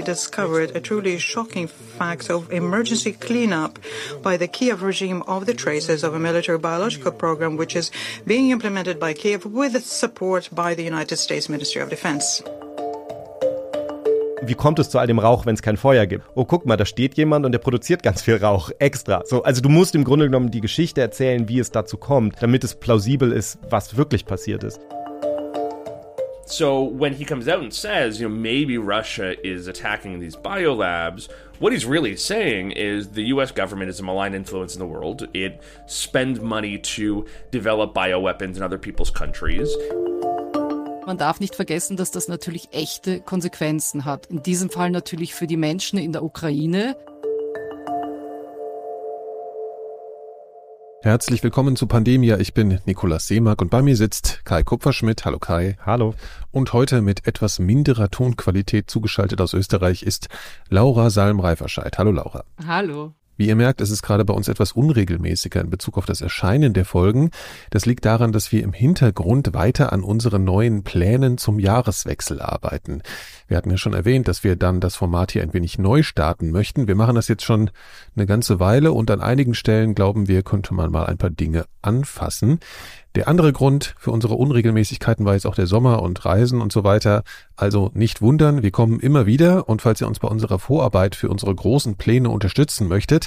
discovered a truly shocking fact of emergency cleanup by the Kiev regime of the traces of a military biological program which is being implemented by Kiev with support by the United States Ministry of Defense. wie kommt es zu all dem Rauch, wenn es kein Feuer gibt? Oh, guck mal, da steht jemand und der produziert ganz viel Rauch extra. So, also du musst im Grunde genommen die Geschichte erzählen, wie es dazu kommt, damit es plausibel ist, was wirklich passiert ist. So when he comes out and says, you know, maybe Russia is attacking these biolabs, what he's really saying is the US government is a malign influence in the world. It spends money to develop bioweapons in other people's countries. Man darf nicht vergessen, dass das natürlich echte Konsequenzen hat. In diesem Fall natürlich für die Menschen in der Ukraine. Herzlich willkommen zu Pandemia. Ich bin Nikolaus Seemark und bei mir sitzt Kai Kupferschmidt. Hallo Kai. Hallo. Und heute mit etwas minderer Tonqualität zugeschaltet aus Österreich ist Laura Salm-Reiferscheid. Hallo Laura. Hallo. Wie ihr merkt, ist es gerade bei uns etwas unregelmäßiger in Bezug auf das Erscheinen der Folgen. Das liegt daran, dass wir im Hintergrund weiter an unseren neuen Plänen zum Jahreswechsel arbeiten. Wir hatten ja schon erwähnt, dass wir dann das Format hier ein wenig neu starten möchten. Wir machen das jetzt schon eine ganze Weile und an einigen Stellen glauben wir, könnte man mal ein paar Dinge anfassen. Der andere Grund für unsere Unregelmäßigkeiten war jetzt auch der Sommer und Reisen und so weiter. Also nicht wundern, wir kommen immer wieder und falls ihr uns bei unserer Vorarbeit für unsere großen Pläne unterstützen möchtet,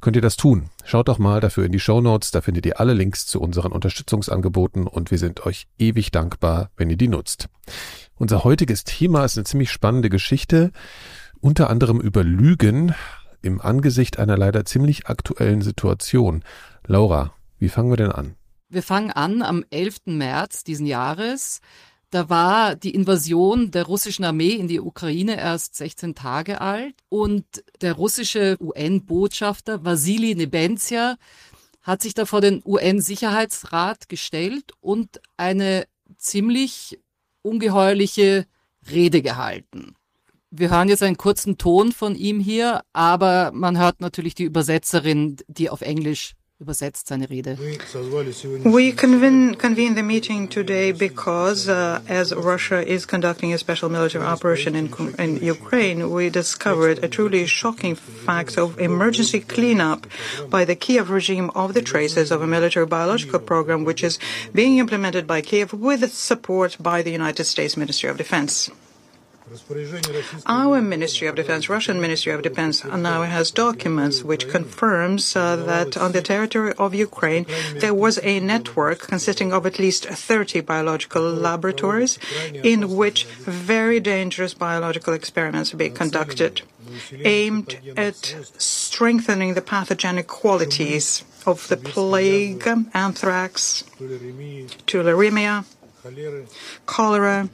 könnt ihr das tun. Schaut doch mal dafür in die Show Notes, da findet ihr alle Links zu unseren Unterstützungsangeboten und wir sind euch ewig dankbar, wenn ihr die nutzt. Unser heutiges Thema ist eine ziemlich spannende Geschichte, unter anderem über Lügen im Angesicht einer leider ziemlich aktuellen Situation. Laura, wie fangen wir denn an? Wir fangen an am 11. März diesen Jahres. Da war die Invasion der russischen Armee in die Ukraine erst 16 Tage alt und der russische UN-Botschafter Vasili Nebenzia hat sich da vor den UN-Sicherheitsrat gestellt und eine ziemlich ungeheuerliche Rede gehalten. Wir hören jetzt einen kurzen Ton von ihm hier, aber man hört natürlich die Übersetzerin, die auf Englisch übersetzt seine Rede. We convene, convene the meeting today because, uh, as Russia is conducting a special military operation in, in Ukraine, we discovered a truly shocking fact of emergency cleanup by the Kiev regime of the traces of a military biological program which is being implemented by Kiev with support by the United States Ministry of Defense. Our Ministry of Defense, Russian Ministry of Defense, now has documents which confirms uh, that on the territory of Ukraine there was a network consisting of at least 30 biological laboratories in which very dangerous biological experiments were being conducted aimed at strengthening the pathogenic qualities of the plague, anthrax, tularemia, cholera,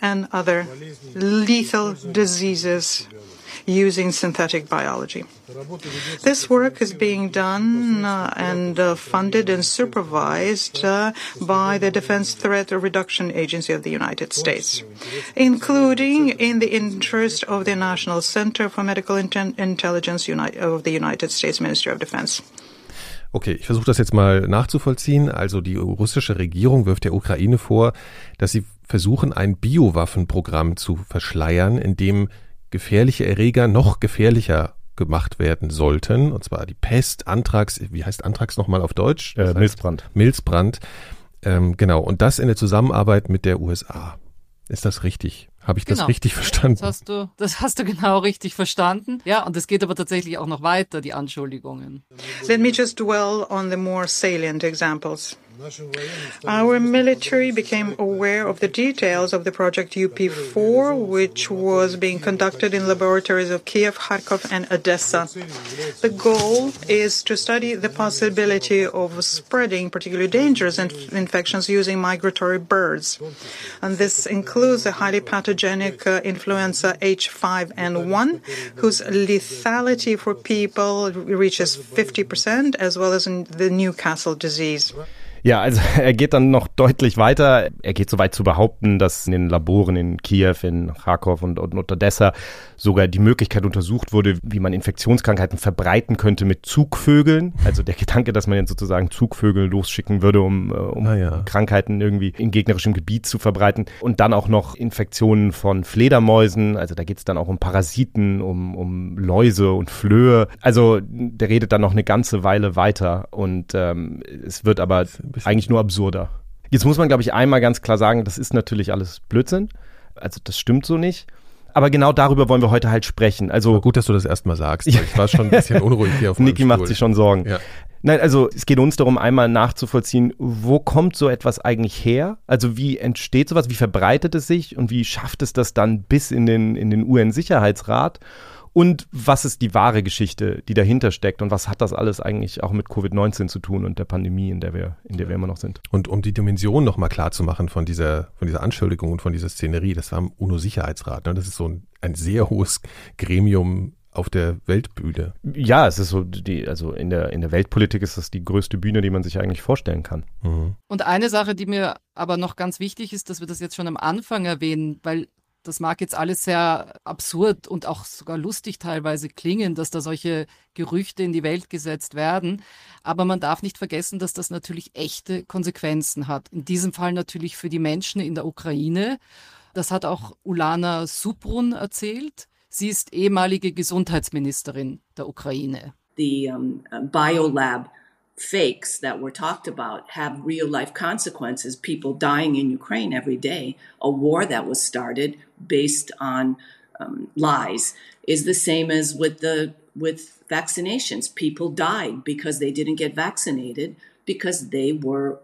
and other lethal diseases using synthetic biology. This work is being done uh, and uh, funded and supervised uh, by the Defense Threat Reduction Agency of the United States, including in the interest of the National Center for Medical Inten Intelligence Uni of the United States Ministry of Defense. Okay, ich versuche das jetzt mal nachzuvollziehen. Also die russische Regierung wirft der Ukraine vor, dass sie versuchen, ein Biowaffenprogramm zu verschleiern, in dem gefährliche Erreger noch gefährlicher gemacht werden sollten. Und zwar die Pest, Anthrax, wie heißt Anthrax nochmal auf Deutsch? Äh, Milzbrand. Milzbrand. Ähm, genau. Und das in der Zusammenarbeit mit der USA. Ist das richtig? Habe ich Genau. das richtig verstanden? Das hast du, das hast du genau richtig verstanden. Ja, und es geht aber tatsächlich auch noch weiter, die Anschuldigungen. Let me just dwell on the more salient examples. Our military became aware of the details of the project UP4, which was being conducted in laboratories of Kiev, Kharkov, and Odessa. The goal is to study the possibility of spreading particularly dangerous inf- infections using migratory birds. And this includes the highly pathogenic uh, influenza H5N1, whose lethality for people reaches 50%, as well as in the Newcastle disease. Ja, also er geht dann noch deutlich weiter. Er geht so weit zu behaupten, dass in den Laboren in Kiew, in Kharkov und, und Odessa sogar die Möglichkeit untersucht wurde, wie man Infektionskrankheiten verbreiten könnte mit Zugvögeln. Also der Gedanke, dass man jetzt sozusagen Zugvögel losschicken würde, um, äh, um ah, ja. Krankheiten irgendwie in gegnerischem Gebiet zu verbreiten. Und dann auch noch Infektionen von Fledermäusen. Also da geht es dann auch um Parasiten, um, um Läuse und Flöhe. Also der redet dann noch eine ganze Weile weiter und ähm, es wird aber eigentlich nur absurder. Jetzt muss man, glaube ich, einmal ganz klar sagen, das ist natürlich alles Blödsinn. Also das stimmt so nicht. Aber genau darüber wollen wir heute halt sprechen. Also Aber gut, dass du das erstmal sagst. Ich war schon ein bisschen unruhig hier auf dem Niki macht sich schon Sorgen. Ja. Nein, also es geht uns darum, einmal nachzuvollziehen, wo kommt so etwas eigentlich her? Also wie entsteht sowas, wie verbreitet es sich und wie schafft es das dann bis in den, in den UN-Sicherheitsrat? Und was ist die wahre Geschichte, die dahinter steckt und was hat das alles eigentlich auch mit Covid-19 zu tun und der Pandemie, in der wir, in der wir immer noch sind? Und um die Dimension nochmal klar zu machen von dieser, von dieser Anschuldigung und von dieser Szenerie, das war im UNO-Sicherheitsrat. Ne? Das ist so ein, ein sehr hohes Gremium auf der Weltbühne. Ja, es ist so, die, also in der, in der Weltpolitik ist das die größte Bühne, die man sich eigentlich vorstellen kann. Mhm. Und eine Sache, die mir aber noch ganz wichtig ist, dass wir das jetzt schon am Anfang erwähnen, weil das mag jetzt alles sehr absurd und auch sogar lustig teilweise klingen, dass da solche Gerüchte in die Welt gesetzt werden. Aber man darf nicht vergessen, dass das natürlich echte Konsequenzen hat. In diesem Fall natürlich für die Menschen in der Ukraine. Das hat auch Ulana Subrun erzählt. Sie ist ehemalige Gesundheitsministerin der Ukraine. The um, biolab fakes that were talked about have real life consequences. People dying in Ukraine every day, a war that was started based on um, lies, is the same as with the with vaccinations. People died because they didn't get vaccinated because they were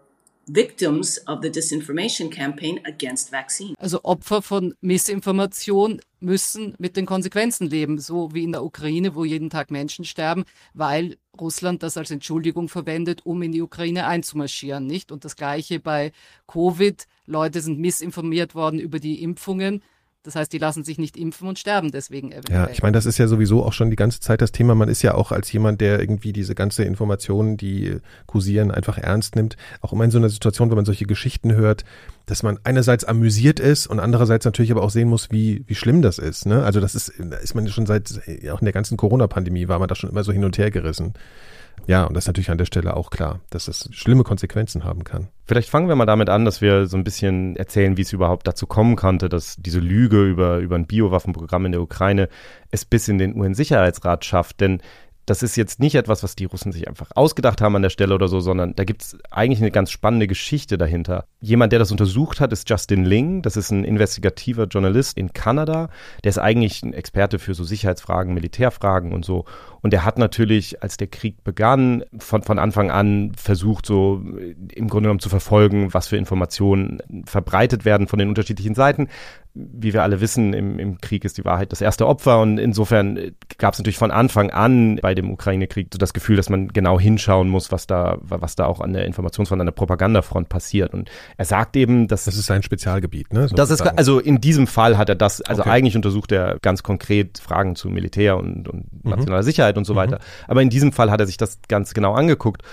victims of the disinformation campaign against vaccine. Also Opfer von Missinformation müssen mit den Konsequenzen leben, so wie in der Ukraine, wo jeden Tag Menschen sterben, weil Russland das als Entschuldigung verwendet, um in die Ukraine einzumarschieren, nicht? Und das gleiche bei Covid. Leute sind missinformiert worden über die Impfungen das heißt, die lassen sich nicht impfen und sterben deswegen eventuell. Ja, ich meine, das ist ja sowieso auch schon die ganze Zeit das Thema. Man ist ja auch als jemand, der irgendwie diese ganze Informationen, die kursieren, einfach ernst nimmt, auch immer in so einer Situation, wenn man solche Geschichten hört, dass man einerseits amüsiert ist und andererseits natürlich aber auch sehen muss, wie, wie schlimm das ist. Ne? Also das ist, ist man schon seit, auch in der ganzen Corona-Pandemie war man da schon immer so hin und her gerissen. Ja, und das ist natürlich an der Stelle auch klar, dass es schlimme Konsequenzen haben kann. Vielleicht fangen wir mal damit an, dass wir so ein bisschen erzählen, wie es überhaupt dazu kommen konnte, dass diese Lüge über, über ein Biowaffenprogramm in der Ukraine es bis in den UN-Sicherheitsrat schafft. Denn das ist jetzt nicht etwas, was die Russen sich einfach ausgedacht haben an der Stelle oder so, sondern da gibt es eigentlich eine ganz spannende Geschichte dahinter. Jemand, der das untersucht hat, ist Justin Ling. Das ist ein investigativer Journalist in Kanada. Der ist eigentlich ein Experte für so Sicherheitsfragen, Militärfragen und so. Und der hat natürlich, als der Krieg begann, von, von Anfang an versucht, so im Grunde genommen zu verfolgen, was für Informationen verbreitet werden von den unterschiedlichen Seiten wie wir alle wissen, im, im Krieg ist die Wahrheit das erste Opfer und insofern äh, gab es natürlich von Anfang an bei dem Ukraine-Krieg so das Gefühl, dass man genau hinschauen muss, was da, was da auch an der Informationsfront, an der Propagandafront passiert. Und er sagt eben, dass das ist sein Spezialgebiet, ne? Das ist also in diesem Fall hat er das, also okay. eigentlich untersucht er ganz konkret Fragen zu Militär und, und mhm. nationaler Sicherheit und so mhm. weiter. Aber in diesem Fall hat er sich das ganz genau angeguckt.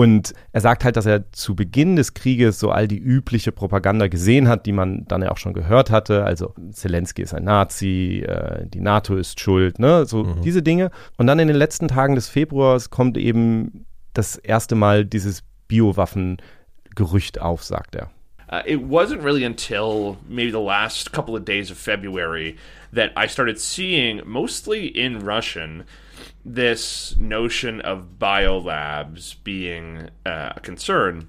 Und er sagt halt, dass er zu Beginn des Krieges so all die übliche Propaganda gesehen hat, die man dann ja auch schon gehört hatte. Also Zelensky ist ein Nazi, äh, die NATO ist schuld, ne? So mhm. diese Dinge. Und dann in den letzten Tagen des Februars kommt eben das erste Mal dieses Biowaffen-Gerücht auf, sagt er. Uh, it wasn't really until maybe the last couple of days of February that I started seeing, mostly in Russian, this notion of biolabs being uh, a concern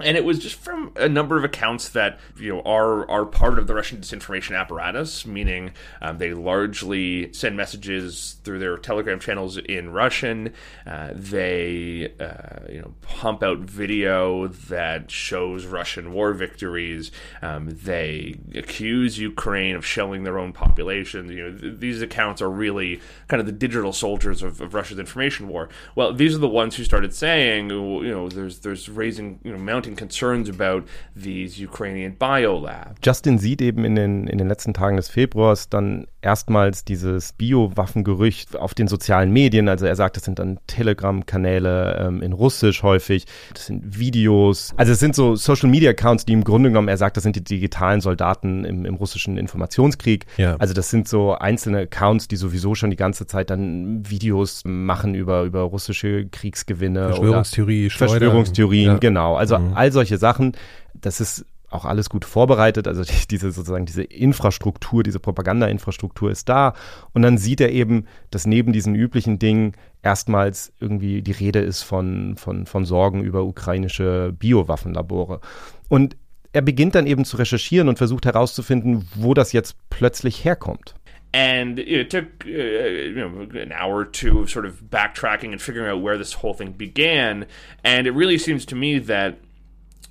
and it was just from a number of accounts that you know are are part of the Russian disinformation apparatus, meaning um, they largely send messages through their Telegram channels in Russian. Uh, they uh, you know pump out video that shows Russian war victories. Um, they accuse Ukraine of shelling their own population. You know th- these accounts are really kind of the digital soldiers of, of Russia's information war. Well, these are the ones who started saying you know there's there's raising you know mounting concerns about these Ukrainian biolabs. Justin sieht eben in den, in den letzten Tagen des Februars dann erstmals dieses Biowaffengerücht auf den sozialen Medien. Also er sagt, das sind dann Telegram-Kanäle ähm, in Russisch häufig. Das sind Videos. Also es sind so Social-Media-Accounts, die im Grunde genommen, er sagt, das sind die digitalen Soldaten im, im russischen Informationskrieg. Ja. Also das sind so einzelne Accounts, die sowieso schon die ganze Zeit dann Videos machen über, über russische Kriegsgewinne. Verschwörungstheorie, Verschwörungstheorien, Ja. genau. Also Mhm. all solche Sachen. Das ist auch alles gut vorbereitet, also die, diese sozusagen diese Infrastruktur, diese Propaganda-Infrastruktur ist da und dann sieht er eben, dass neben diesen üblichen Dingen erstmals irgendwie die Rede ist von, von, von Sorgen über ukrainische Biowaffenlabore. Und er beginnt dann eben zu recherchieren und versucht herauszufinden, wo das jetzt plötzlich herkommt. And it took uh, you know an hour or two of sort of backtracking and figuring out where this whole thing began. And it really seems to me that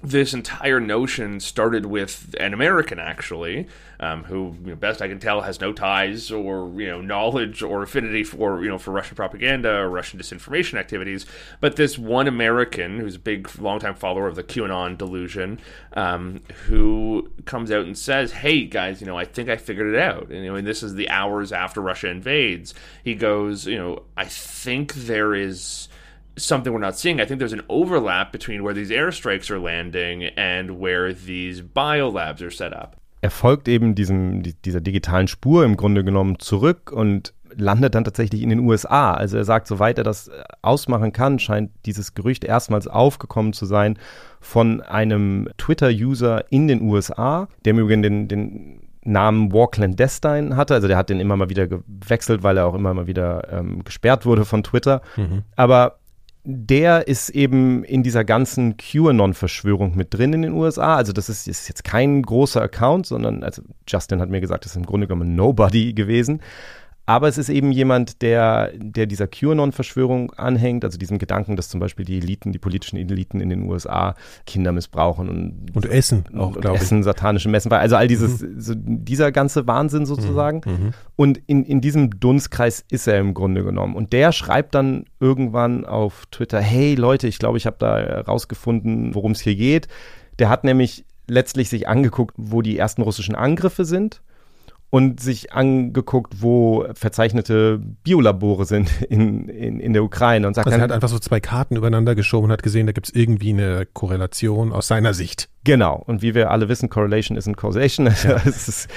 this entire notion started with an American, actually, um, who, you know, best I can tell, has no ties or you know knowledge or affinity for you know for Russian propaganda or Russian disinformation activities. But this one American, who's a big, longtime follower of the QAnon delusion, um, who comes out and says, "Hey guys, you know, I think I figured it out." And, you know, and this is the hours after Russia invades. He goes, you know, I think there is something we're not seeing. I think there's an overlap between where these airstrikes are landing and where these biolabs are set up. er folgt eben diesem, die, dieser digitalen Spur im Grunde genommen zurück und landet dann tatsächlich in den USA. Also er sagt, soweit er das äh, ausmachen kann, scheint dieses Gerücht erstmals aufgekommen zu sein von einem Twitter-User in den USA, der im Übrigen den, den Namen War Clandestine hatte. Also der hat den immer mal wieder gewechselt, weil er auch immer mal wieder ähm, gesperrt wurde von Twitter. Aber der ist eben in dieser ganzen QAnon-Verschwörung mit drin in den USA. Also das ist, ist jetzt kein großer Account, sondern, also Justin hat mir gesagt, das ist im Grunde genommen Nobody gewesen. Aber es ist eben jemand, der, der dieser QAnon-Verschwörung anhängt, also diesem Gedanken, dass zum Beispiel die Eliten, die politischen Eliten in den USA Kinder missbrauchen und, Und Essen auch, und glaube ich. Mhm. Essen, satanische Messen, also all dieses, so dieser ganze Wahnsinn sozusagen. Und in, in diesem Dunstkreis ist er im Grunde genommen. Und der schreibt dann irgendwann auf Twitter, hey Leute, ich glaube, ich habe da rausgefunden, worum es hier geht. Der hat nämlich letztlich sich angeguckt, wo die ersten russischen Angriffe sind und sich angeguckt, wo verzeichnete Biolabore sind in, in, in der Ukraine und sagt Also er hat einfach so zwei Karten übereinander geschoben und hat gesehen, da gibt es irgendwie eine Korrelation aus seiner Sicht. Genau. Und wie wir alle wissen, Correlation isn't Causation. es ist,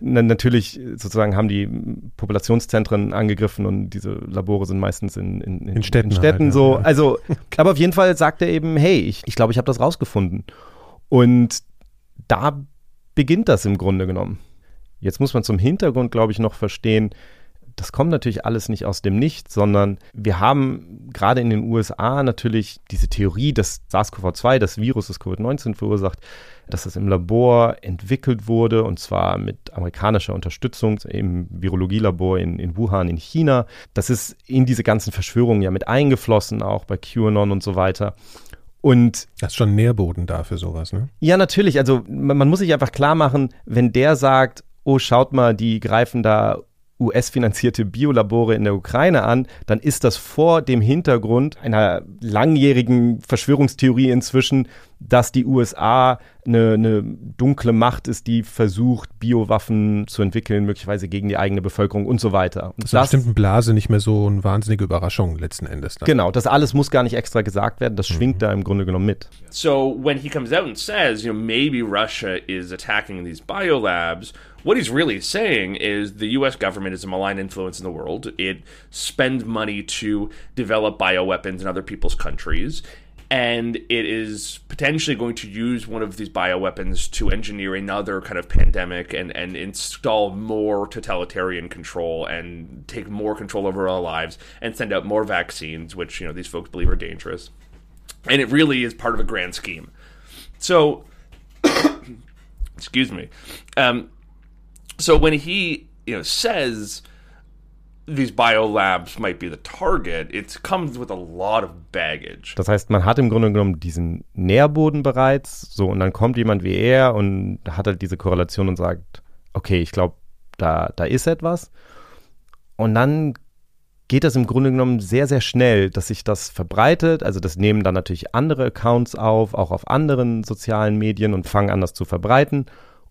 na, natürlich sozusagen haben die Populationszentren angegriffen und diese Labore sind meistens in, in, In Städten in Städten halt, ja. so. Ja. Also, aber auf jeden Fall sagt er eben, hey, ich glaube, ich, glaub, ich habe das rausgefunden. Und da beginnt das im Grunde genommen. Jetzt muss man zum Hintergrund, glaube ich, noch verstehen, das kommt natürlich alles nicht aus dem Nichts, sondern wir haben gerade in den USA natürlich diese Theorie, dass SARS-CoV-2, das Virus, das Covid-19 verursacht, dass das im Labor entwickelt wurde und zwar mit amerikanischer Unterstützung im Virologielabor in, in Wuhan in China. Das ist in diese ganzen Verschwörungen ja mit eingeflossen, auch bei QAnon und so weiter. Und Das ist schon Nährboden da für sowas, ne? ja, natürlich. Also man, man muss sich einfach klar machen, wenn der sagt, oh, schaut mal, die greifen da US-finanzierte Biolabore in der Ukraine an, dann ist das vor dem Hintergrund einer langjährigen Verschwörungstheorie inzwischen, dass die USA eine, eine dunkle Macht ist, die versucht, Biowaffen zu entwickeln, möglicherweise gegen die eigene Bevölkerung und so weiter. Und Das ist einer bestimmten Blase nicht mehr so eine wahnsinnige Überraschung letzten Endes. Dann. genau, das alles muss gar nicht extra gesagt werden, das schwingt da im Grunde genommen mit. So when he comes out and says, you know, maybe Russia is attacking these biolabs, what he's really saying is the US government is a malign influence in the world. It spends money to develop bioweapons in other people's countries. And it is potentially going to use one of these bioweapons to engineer another kind of pandemic and, and install more totalitarian control and take more control over our lives and send out more vaccines, which, you know, these folks believe are dangerous and it really is part of a grand scheme. So, excuse me. Um, so when he you know says these biolabs might be the target, it comes with a lot of baggage. Das heißt, man hat im Grunde genommen diesen Nährboden bereits, so und dann kommt jemand wie er und hat halt diese Korrelation und sagt, okay, ich glaube, da, da ist etwas. Und dann geht das im Grunde genommen sehr, sehr schnell, dass sich das verbreitet. Also das nehmen dann natürlich andere Accounts auf, auch auf anderen sozialen Medien und fangen an, das zu verbreiten.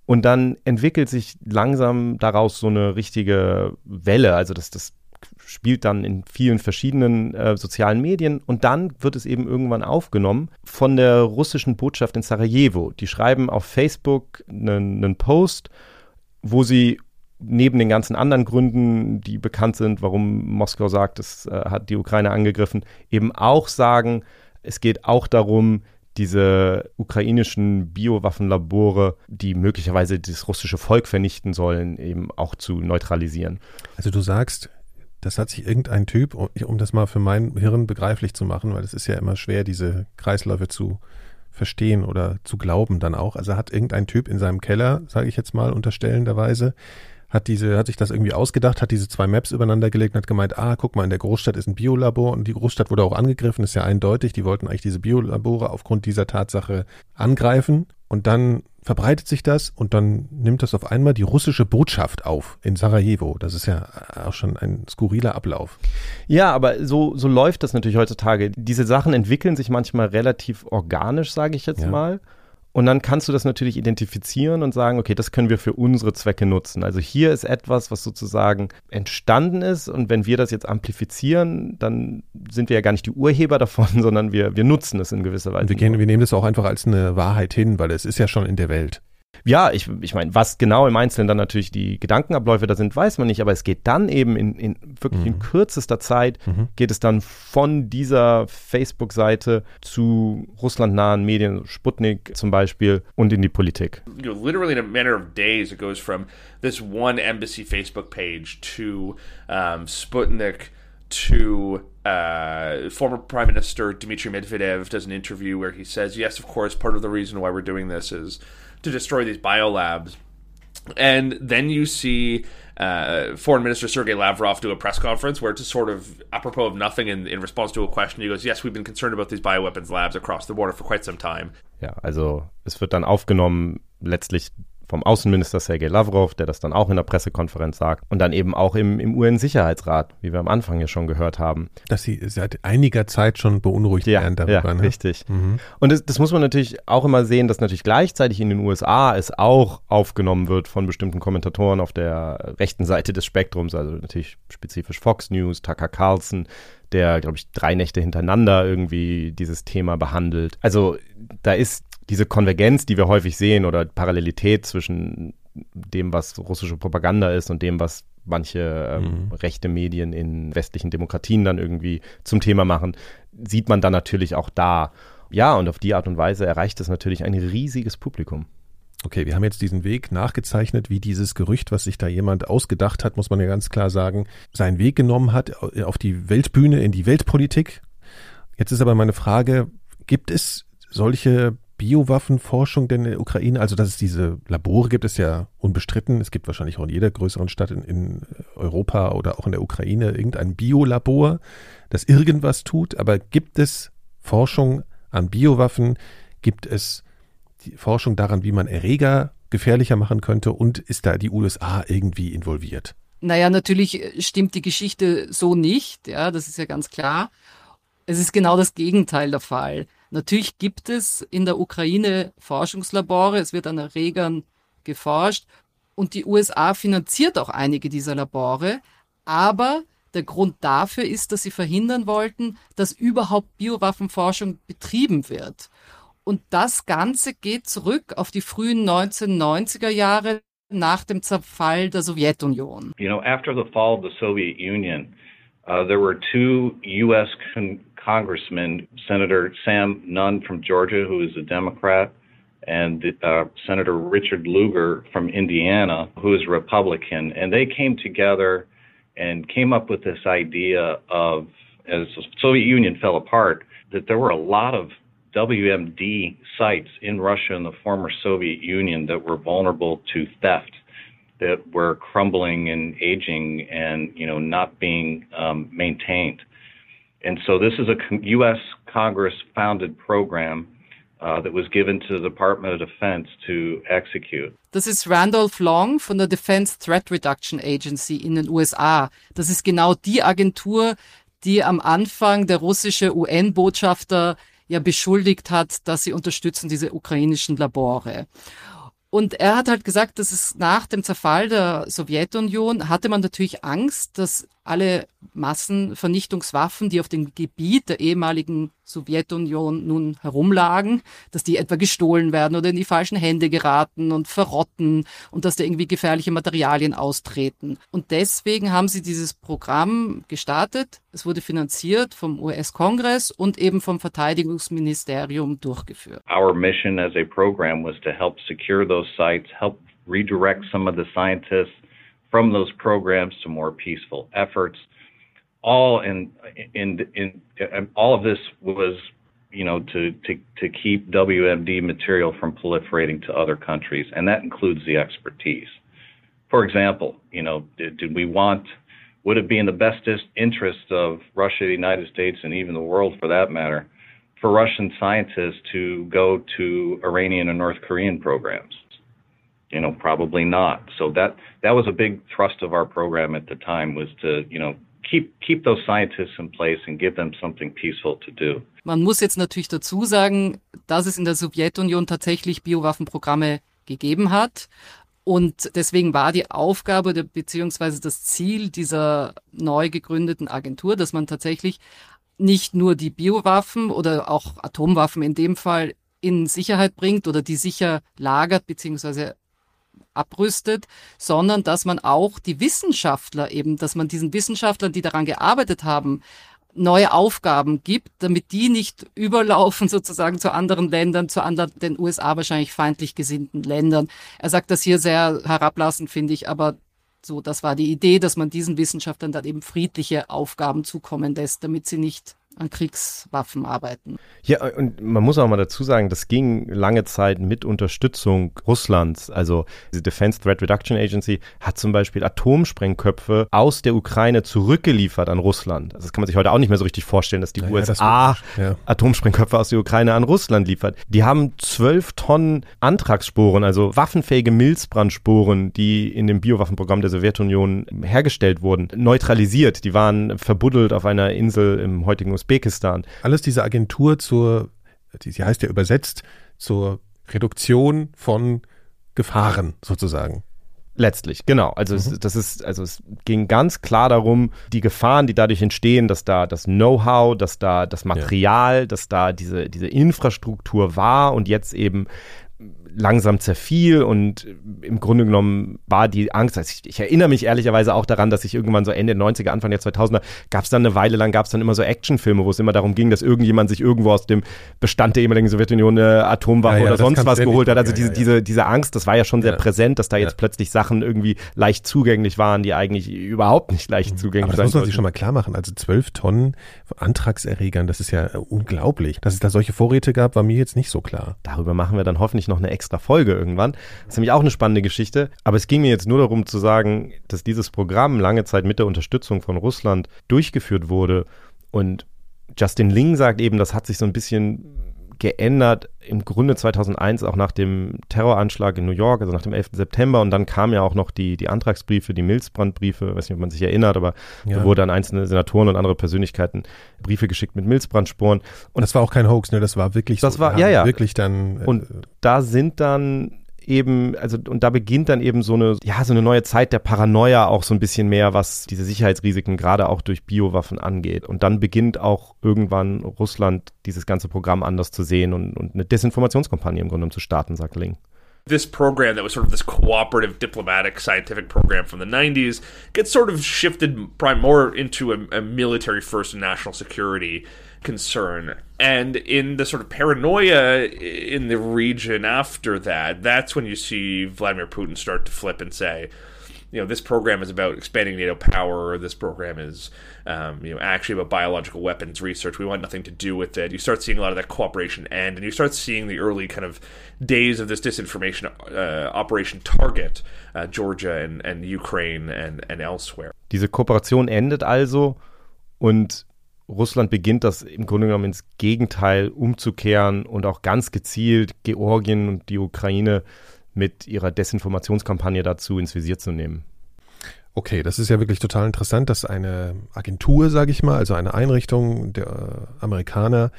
Und dann entwickelt sich langsam daraus so eine richtige Welle. Also das, das spielt dann in vielen verschiedenen äh, sozialen Medien und dann wird es eben irgendwann aufgenommen von der russischen Botschaft in Sarajevo. Die schreiben auf Facebook einen, einen Post, wo sie neben den ganzen anderen Gründen, die bekannt sind, warum Moskau sagt, es äh, hat die Ukraine angegriffen, eben auch sagen, es geht auch darum, diese ukrainischen Biowaffenlabore, die möglicherweise das russische Volk vernichten sollen, eben auch zu neutralisieren. Also du sagst, das hat sich irgendein Typ, um das mal für mein Hirn begreiflich zu machen, weil es ist ja immer schwer, diese Kreisläufe zu verstehen oder zu glauben dann auch. Also hat irgendein Typ in seinem Keller, sage ich jetzt mal unterstellenderweise, hat diese, hat sich das irgendwie ausgedacht, hat diese zwei Maps übereinander gelegt und hat gemeint, ah, guck mal, in der Großstadt ist ein Biolabor und die Großstadt wurde auch angegriffen, ist ja eindeutig. Die wollten eigentlich diese Biolabore aufgrund dieser Tatsache angreifen und dann verbreitet sich das und dann nimmt das auf einmal die russische Botschaft auf in Sarajevo. Das ist ja auch schon ein skurriler Ablauf. Ja, aber so, so läuft das natürlich heutzutage. Diese Sachen entwickeln sich manchmal relativ organisch, sage ich jetzt ja. mal. Und dann kannst du das natürlich identifizieren und sagen, okay, das können wir für unsere Zwecke nutzen. Also hier ist etwas, was sozusagen entstanden ist. Und wenn wir das jetzt amplifizieren, dann sind wir ja gar nicht die Urheber davon, sondern wir, wir nutzen es in gewisser Weise. Wir, gehen, wir nehmen das auch einfach als eine Wahrheit hin, weil es ist ja schon in der Welt. Ja, ich, ich meine, was genau im Einzelnen dann natürlich die Gedankenabläufe da sind, weiß man nicht, aber es geht dann eben in, in wirklich mhm. in kürzester Zeit, mhm. geht es dann von dieser Facebook-Seite zu russlandnahen Medien, Sputnik zum Beispiel, und in die Politik. You know, literally in a matter of days, it goes from this one embassy Facebook page to um, Sputnik to uh, former Prime Minister Dmitry Medvedev does an interview where he says, yes, of course, part of the reason why we're doing this is to destroy these biolabs. And then you see uh, Foreign Minister Sergei Lavrov do a press conference where, to sort of apropos of nothing, in, in response to a question, he goes, "Yes, we've been concerned about these bioweapons labs across the border for quite some time." Ja, also es wird dann aufgenommen, letztlich vom Außenminister Sergei Lavrov, der das dann auch in der Pressekonferenz sagt und dann eben auch im, im UN-Sicherheitsrat, wie wir am Anfang ja schon gehört haben. Dass sie seit einiger Zeit schon beunruhigt ja, werden darüber. Ja, ne? richtig. Mhm. Und das, das muss man natürlich auch immer sehen, dass natürlich gleichzeitig in den USA es auch aufgenommen wird von bestimmten Kommentatoren auf der rechten Seite des Spektrums, also natürlich spezifisch Fox News, Tucker Carlson, der, glaube ich, drei Nächte hintereinander irgendwie dieses Thema behandelt. Also da ist diese Konvergenz, die wir häufig sehen oder Parallelität zwischen dem, was russische Propaganda ist und dem, was manche ähm, mhm. rechte Medien in westlichen Demokratien dann irgendwie zum Thema machen, sieht man dann natürlich auch da. Ja, und auf die Art und Weise erreicht es natürlich ein riesiges Publikum. Okay, wir haben jetzt diesen Weg nachgezeichnet, wie dieses Gerücht, was sich da jemand ausgedacht hat, muss man ja ganz klar sagen, seinen Weg genommen hat auf die Weltbühne, in die Weltpolitik. Jetzt ist aber meine Frage, gibt es solche Biowaffenforschung denn in der Ukraine? Also, dass es diese Labore gibt, ist ja unbestritten. Es gibt wahrscheinlich auch in jeder größeren Stadt in, in Europa oder auch in der Ukraine irgendein Biolabor, das irgendwas tut. Aber gibt es Forschung an Biowaffen? Gibt es Forschung daran, wie man Erreger gefährlicher machen könnte? Und ist da die USA irgendwie involviert? Naja, natürlich stimmt die Geschichte so nicht. Ja, das ist ja ganz klar. Es ist genau das Gegenteil der Fall. Natürlich gibt es in der Ukraine Forschungslabore, es wird an Erregern geforscht und die USA finanziert auch einige dieser Labore, aber der Grund dafür ist, dass sie verhindern wollten, dass überhaupt Biowaffenforschung betrieben wird. Und das Ganze geht zurück auf die frühen 1990er Jahre nach dem Zerfall der Sowjetunion. You know, after the fall of the Soviet Union, uh, there were two U.S. congressmen, Senator Sam Nunn from Georgia, who is a Democrat, and uh, Senator Richard Lugar from Indiana, who is Republican. And they came together and came up with this idea of, as the Soviet Union fell apart, that there were a lot of WMD sites in Russia and the former Soviet Union that were vulnerable to theft that were crumbling and aging and you know not being um, maintained. And so this is a U.S. Congress founded program uh, that was given to the Department of Defense to execute. Das ist Randolph Long von der Defense Threat Reduction Agency in den USA. Das ist genau die Agentur, die am Anfang der russische UN-Botschafter ja beschuldigt hat, dass sie unterstützen diese ukrainischen Labore. Und er hat halt gesagt, dass es nach dem Zerfall der Sowjetunion hatte man natürlich Angst, dass alle Massenvernichtungswaffen, die auf dem Gebiet der ehemaligen Sowjetunion nun herumlagen, dass die etwa gestohlen werden oder in die falschen Hände geraten und verrotten und dass da irgendwie gefährliche Materialien austreten. Und deswegen haben sie dieses Programm gestartet. Es wurde finanziert vom US-Kongress und eben vom Verteidigungsministerium durchgeführt. Our mission as a program was to help secure those sites, help redirect some of the scientists from those programs to more peaceful efforts. All in in in, in all of this was you know to to to keep WMD material from proliferating to other countries, and that includes the expertise. For example, you know, did, did we want would it be in the best interest of Russia, the United States, and even the world for that matter, for Russian scientists to go to Iranian and North Korean programs? You know, probably not. So that that was a big thrust of our program at the time was to, you know, keep keep those scientists in place and give them something peaceful to do. Man muss jetzt natürlich dazu sagen, dass es in der Sowjetunion tatsächlich Biowaffenprogramme gegeben hat. Und deswegen war die Aufgabe beziehungsweise das Ziel dieser neu gegründeten Agentur, dass man tatsächlich nicht nur die Biowaffen oder auch Atomwaffen in dem Fall in Sicherheit bringt oder die sicher lagert beziehungsweise abrüstet, sondern dass man auch die Wissenschaftler eben, dass man diesen Wissenschaftlern, die daran gearbeitet haben, neue Aufgaben gibt, damit die nicht überlaufen sozusagen zu anderen Ländern, zu anderen, den USA wahrscheinlich feindlich gesinnten Ländern. Er sagt das hier sehr herablassend, finde ich, aber so, das war die Idee, dass man diesen Wissenschaftlern dann eben friedliche Aufgaben zukommen lässt, damit sie nicht an Kriegswaffen arbeiten. Ja, und man muss auch mal dazu sagen, das ging lange Zeit mit Unterstützung Russlands. Also die Defense Threat Reduction Agency hat zum Beispiel Atomsprengköpfe aus der Ukraine zurückgeliefert an Russland. Also das kann man sich heute auch nicht mehr so richtig vorstellen, dass die ja, USA das ja. Atomsprengköpfe aus der Ukraine an Russland liefert. Die haben zwölf Tonnen Antragssporen, also waffenfähige Milzbrandsporen, die in dem Biowaffenprogramm der Sowjetunion hergestellt wurden, neutralisiert. Die waren verbuddelt auf einer Insel im heutigen Usbekistan. Alles diese Agentur zur, die, sie heißt ja übersetzt, zur Reduktion von Gefahren sozusagen. Letztlich, genau. Also mhm. es, das ist, also es ging ganz klar darum, die Gefahren, die dadurch entstehen, dass da das Know-how, dass da das Material, ja. dass da diese, diese Infrastruktur war und jetzt eben langsam zerfiel und im Grunde genommen war die Angst, also ich, ich, erinnere mich ehrlicherweise auch daran, dass ich irgendwann so Ende der 90er, Anfang der 2000er, gab es dann eine Weile lang, gab es dann immer so Actionfilme, wo es immer darum ging, dass irgendjemand sich irgendwo aus dem Bestand der ehemaligen Sowjetunion eine Atomwaffe ja, ja, oder sonst was geholt hat. Also diese, diese, diese Angst, das war ja schon sehr präsent, dass da jetzt plötzlich Sachen irgendwie leicht zugänglich waren, die eigentlich überhaupt nicht leicht mhm. zugänglich waren. das muss man sich schon mal klar machen. Also zwölf Tonnen Antragserregern, das ist ja unglaublich. Dass es da solche Vorräte gab, war mir jetzt nicht so klar. Darüber machen wir dann hoffentlich noch eine extra extra Folge irgendwann. Das ist nämlich auch eine spannende Geschichte. Aber es ging mir jetzt nur darum zu sagen, dass dieses Programm lange Zeit mit der Unterstützung von Russland durchgeführt wurde. Und Justin Ling sagt eben, das hat sich so ein bisschen geändert, im Grunde 2001 auch nach dem Terroranschlag in New York, also nach dem 11. September. Und dann kamen ja auch noch die, die Antragsbriefe, die Milzbrandbriefe, weiß nicht, ob man sich erinnert, aber ja. da wurde an einzelne Senatoren und andere Persönlichkeiten Briefe geschickt mit Milzbrandsporen. Und das war auch kein Hoax, ne? Das war wirklich das so. war, ja, ja. Wirklich dann. Äh, und da sind dann eben, also und da beginnt dann eben so eine, ja, so eine neue Zeit der Paranoia auch so ein bisschen mehr, was diese Sicherheitsrisiken gerade auch durch Biowaffen angeht. Und dann beginnt auch irgendwann Russland dieses ganze Programm anders zu sehen und, und eine Desinformationskampagne im Grunde zu starten, sagt Ling. this program that was sort of this cooperative diplomatic scientific program from the 90s gets sort of shifted more into a, a military first and national security concern. And in the sort of paranoia in the region after that, that's when you see Vladimir Putin start to flip and say, you know, this program is about expanding NATO power, this program is, um, you know, actually about biological weapons research. We want nothing to do with it. You start seeing a lot of that cooperation end, and you start seeing the early kind of days of this disinformation uh, operation target uh, Georgia and, and Ukraine and, and elsewhere. Diese Kooperation endet also und Russland beginnt das im Grunde genommen ins Gegenteil umzukehren und auch ganz gezielt Georgien und die Ukraine mit ihrer Desinformationskampagne dazu ins Visier zu nehmen. Okay, das ist ja wirklich total interessant, dass eine Agentur, sage ich mal, also eine Einrichtung der Amerikaner,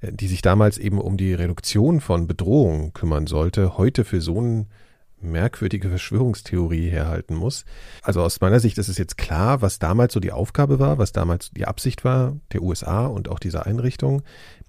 äh, die sich damals eben um die Reduktion von Bedrohungen kümmern sollte, heute für so ein merkwürdige Verschwörungstheorie herhalten muss. Also aus meiner Sicht ist es jetzt klar, was damals so die Aufgabe war, was damals die Absicht war der USA und auch dieser Einrichtung.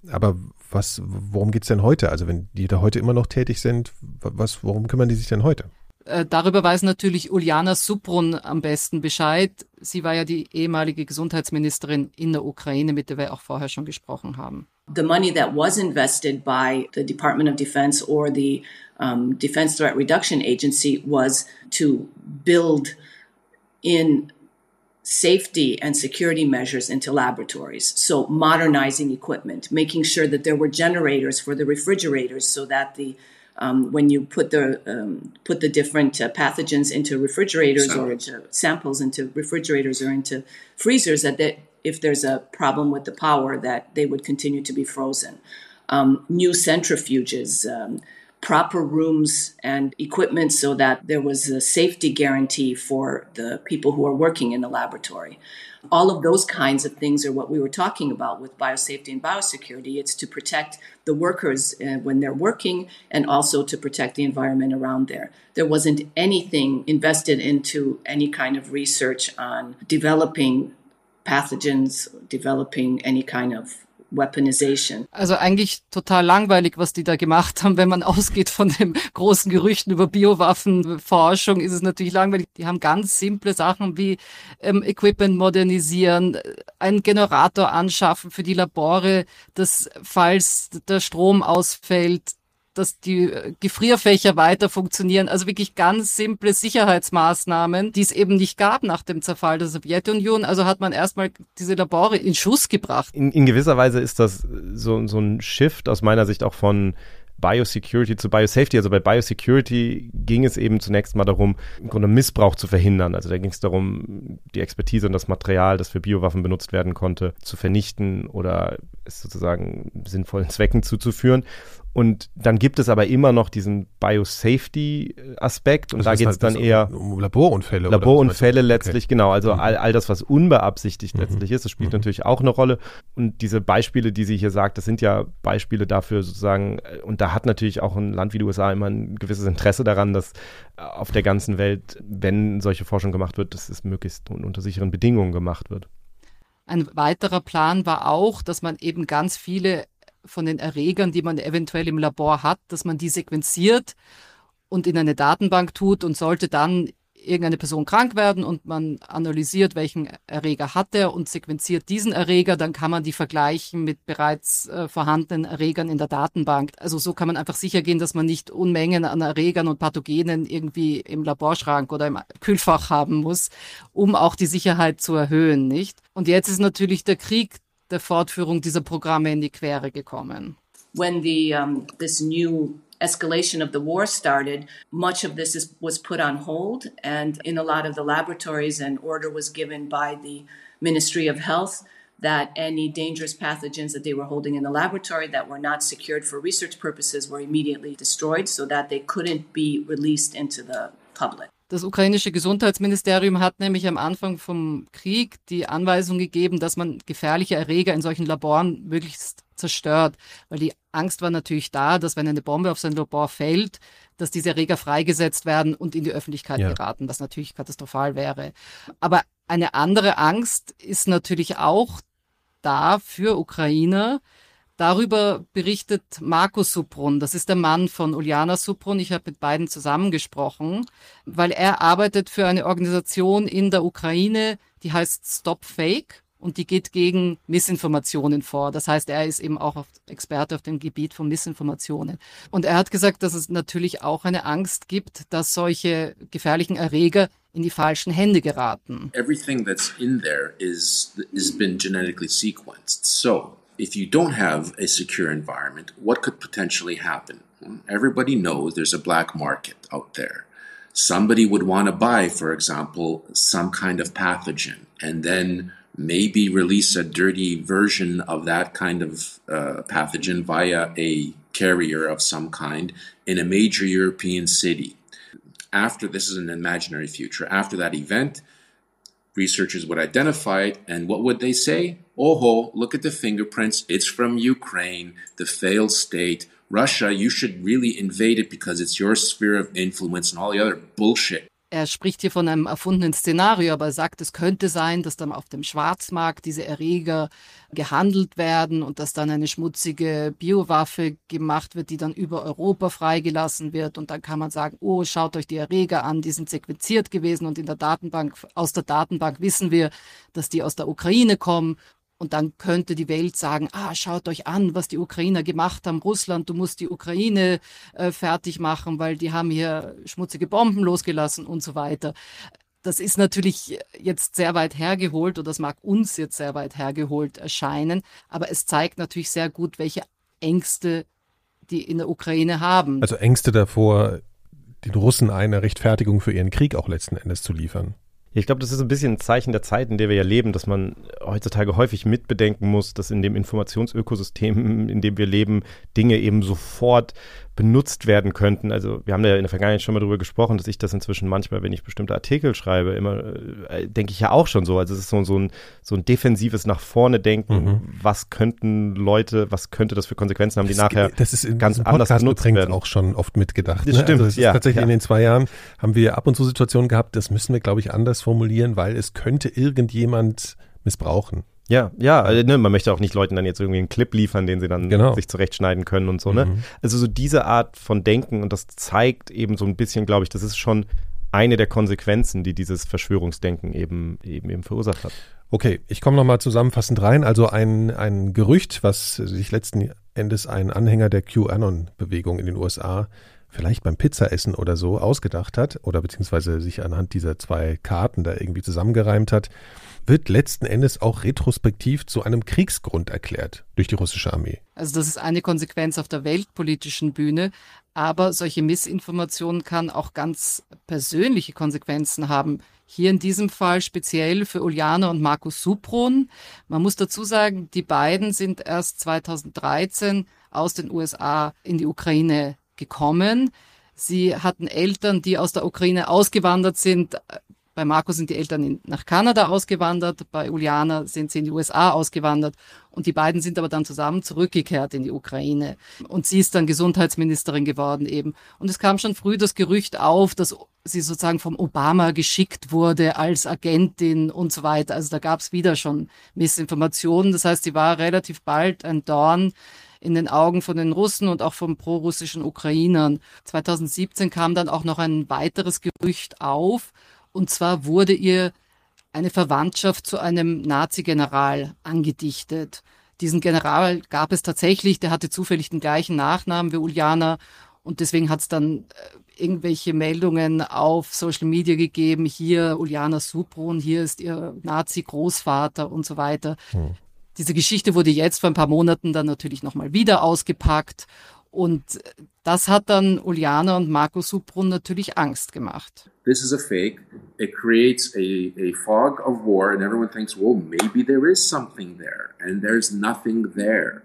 Aber was, worum geht's denn heute? Also wenn die da heute immer noch tätig sind, was, worum kümmern die sich denn heute? Äh, darüber weiß natürlich Uliana Suprun am besten Bescheid. Sie war ja die ehemalige Gesundheitsministerin in der Ukraine, mit der wir auch vorher schon gesprochen haben. The money that was invested by the Department of Defense or the um, Defense Threat Reduction Agency was to build in safety and security measures into laboratories. So modernizing equipment, making sure that there were generators for the refrigerators so that the um, when you put the um, put the different uh, pathogens into refrigerators or into samples into refrigerators or into freezers, that they, if there's a problem with the power, that they would continue to be frozen. Um, new centrifuges, um, proper rooms and equipment so that there was a safety guarantee for the people who are working in the laboratory. All of those kinds of things are what we were talking about with biosafety and biosecurity. It's to protect the workers uh, when they're working and also to protect the environment around there. There wasn't anything invested into any kind of research on developing pathogens, developing any kind of Weaponization. Also eigentlich total langweilig, was die da gemacht haben. Wenn man ausgeht von den großen Gerüchten über Biowaffenforschung, ist es natürlich langweilig. Die haben ganz simple Sachen wie ähm, Equipment modernisieren, einen Generator anschaffen für die Labore, dass falls der Strom ausfällt, dass die äh, Gefrierfächer weiter funktionieren. Also wirklich ganz simple Sicherheitsmaßnahmen, die es eben nicht gab nach dem Zerfall der Sowjetunion. Also hat man erstmal diese Labore in Schuss gebracht. In, in gewisser Weise ist das so, so ein Shift aus meiner Sicht auch von Biosecurity zu Biosafety. Also bei Biosecurity ging es eben zunächst mal darum, im Grunde Missbrauch zu verhindern. Also da ging es darum, die Expertise und das Material, das für Biowaffen benutzt werden konnte, zu vernichten oder es sozusagen sinnvollen Zwecken zuzuführen. Und dann gibt es aber immer noch diesen Biosafety-Aspekt und das da geht es halt dann eher um Laborunfälle. Laborunfälle letztlich, okay. genau. Also mhm. all, all das, was unbeabsichtigt mhm. letztlich ist, das spielt mhm. natürlich auch eine Rolle. Und diese Beispiele, die sie hier sagt, das sind ja Beispiele dafür sozusagen, und da hat natürlich auch ein Land wie die USA immer ein gewisses Interesse daran, dass auf der ganzen Welt, wenn solche Forschung gemacht wird, dass es möglichst unter sicheren Bedingungen gemacht wird. Ein weiterer Plan war auch, dass man eben ganz viele von den Erregern, die man eventuell im Labor hat, dass man die sequenziert und in eine Datenbank tut und sollte dann irgendeine Person krank werden und man analysiert, welchen Erreger hat er und sequenziert diesen Erreger, dann kann man die vergleichen mit bereits äh, vorhandenen Erregern in der Datenbank. Also so kann man einfach sicher gehen, dass man nicht Unmengen an Erregern und Pathogenen irgendwie im Laborschrank oder im Kühlfach haben muss, um auch die Sicherheit zu erhöhen, nicht? Und jetzt ist natürlich der Krieg der Fortführung dieser Programme in die Quere gekommen. When the um, this new escalation of the war started, much of this is, was put on hold, and in a lot of the laboratories, an order was given by the Ministry of Health that any dangerous pathogens that they were holding in the laboratory that were not secured for research purposes were immediately destroyed so that they couldn't be released into the public. Das ukrainische Gesundheitsministerium hat nämlich am Anfang vom Krieg die Anweisung gegeben, dass man gefährliche Erreger in solchen Laboren möglichst zerstört, weil die Angst war natürlich da, dass wenn eine Bombe auf sein Labor fällt, dass diese Erreger freigesetzt werden und in die Öffentlichkeit ja. geraten, was natürlich katastrophal wäre. Aber eine andere Angst ist natürlich auch da für Ukrainer, Darüber berichtet Markus Suprun. Das ist der Mann von Uliana Suprun. Ich habe mit beiden zusammengesprochen, weil er arbeitet für eine Organisation in der Ukraine, die heißt Stop Fake und die geht gegen Missinformationen vor. Das heißt, er ist eben auch Experte auf dem Gebiet von Missinformationen. Und er hat gesagt, dass es natürlich auch eine Angst gibt, dass solche gefährlichen Erreger in die falschen Hände geraten. Everything that's in there is is been genetically sequenced. So if you don't have a secure environment, what could potentially happen? Everybody knows there's a black market out there. Somebody would want to buy, for example, some kind of pathogen and then maybe release a dirty version of that kind of uh, pathogen via a carrier of some kind in a major European city. After this is an imaginary future, after that event, researchers would identify it, and what would they say? Oh, look at the fingerprints. It's from Ukraine, the failed state. Russia, you should really invade it because it's your sphere of influence and all the other bullshit. Er spricht hier von einem erfundenen Szenario, aber er sagt, es könnte sein, dass dann auf dem Schwarzmarkt diese Erreger gehandelt werden und dass dann eine schmutzige Biowaffe gemacht wird, die dann über Europa freigelassen wird. Und dann kann man sagen, oh, schaut euch die Erreger an, die sind sequenziert gewesen und in der Datenbank, aus der Datenbank wissen wir, dass die aus der Ukraine kommen. Und dann könnte die Welt sagen, ah, schaut euch an, was die Ukrainer gemacht haben. Russland, du musst die Ukraine äh, fertig machen, weil die haben hier schmutzige Bomben losgelassen und so weiter. Das ist natürlich jetzt sehr weit hergeholt oder das mag uns jetzt sehr weit hergeholt erscheinen, aber es zeigt natürlich sehr gut, welche Ängste die in der Ukraine haben. Also Ängste davor, den Russen eine Rechtfertigung für ihren Krieg auch letzten Endes zu liefern. Ich glaube, das ist ein bisschen ein Zeichen der Zeit, in der wir ja leben, dass man heutzutage häufig mitbedenken muss, dass in dem Informationsökosystem, in dem wir leben, Dinge eben sofort benutzt werden könnten. Also wir haben ja in der Vergangenheit schon mal darüber gesprochen, dass ich das inzwischen manchmal, wenn ich bestimmte Artikel schreibe, immer äh, denke ich ja auch schon so. Also es ist so, so, ein, so ein defensives nach vorne denken. Mhm. Was könnten Leute, was könnte das für Konsequenzen haben, die das, nachher das ist in ganz anders benutzt werden. auch schon oft mitgedacht. Das ne? stimmt. Also ja, tatsächlich ja. in den zwei Jahren haben wir ab und zu Situationen gehabt, das müssen wir, glaube ich, anders formulieren, weil es könnte irgendjemand missbrauchen. Ja, ja, also, ne, man möchte auch nicht Leuten dann jetzt irgendwie einen Clip liefern, den sie dann genau. sich zurechtschneiden können und so, ne? Mhm. Also so diese Art von Denken und das zeigt eben so ein bisschen, glaube ich, das ist schon eine der Konsequenzen, die dieses Verschwörungsdenken eben eben, eben verursacht hat. Okay, ich komme nochmal zusammenfassend rein. Also ein, ein Gerücht, was sich letzten Endes ein Anhänger der QAnon-Bewegung in den USA vielleicht beim Pizzaessen oder so ausgedacht hat oder beziehungsweise sich anhand dieser zwei Karten da irgendwie zusammengereimt hat, wird letzten Endes auch retrospektiv zu einem Kriegsgrund erklärt durch die russische Armee. Also das ist eine Konsequenz auf der weltpolitischen Bühne, aber solche Missinformationen kann auch ganz persönliche Konsequenzen haben. Hier in diesem Fall speziell für Uliana und Markus Supron. Man muss dazu sagen, die beiden sind erst 2013 aus den USA in die Ukraine gekommen. Sie hatten Eltern, die aus der Ukraine ausgewandert sind. Bei Marco sind die Eltern in, nach Kanada ausgewandert, bei Uliana sind sie in die USA ausgewandert und die beiden sind aber dann zusammen zurückgekehrt in die Ukraine. Und sie ist dann Gesundheitsministerin geworden eben. Und es kam schon früh das Gerücht auf, dass sie sozusagen vom Obama geschickt wurde als Agentin und so weiter. Also da gab es wieder schon Missinformationen. Das heißt, sie war relativ bald ein Dorn in den Augen von den Russen und auch von prorussischen Ukrainern. 2017 kam dann auch noch ein weiteres Gerücht auf, und zwar wurde ihr eine Verwandtschaft zu einem Nazi-General angedichtet. Diesen General gab es tatsächlich, der hatte zufällig den gleichen Nachnamen wie Uliana und deswegen hat es dann äh, irgendwelche Meldungen auf Social Media gegeben, hier Uliana Supron, hier ist ihr Nazi-Großvater und so weiter. Hm. Diese Geschichte wurde jetzt vor ein paar Monaten dann natürlich nochmal wieder ausgepackt und das hat dann Uliana und Marco Suprun natürlich Angst gemacht. This is a fake. It creates a, a fog of war and everyone thinks, well, maybe there is something there and there's nothing there.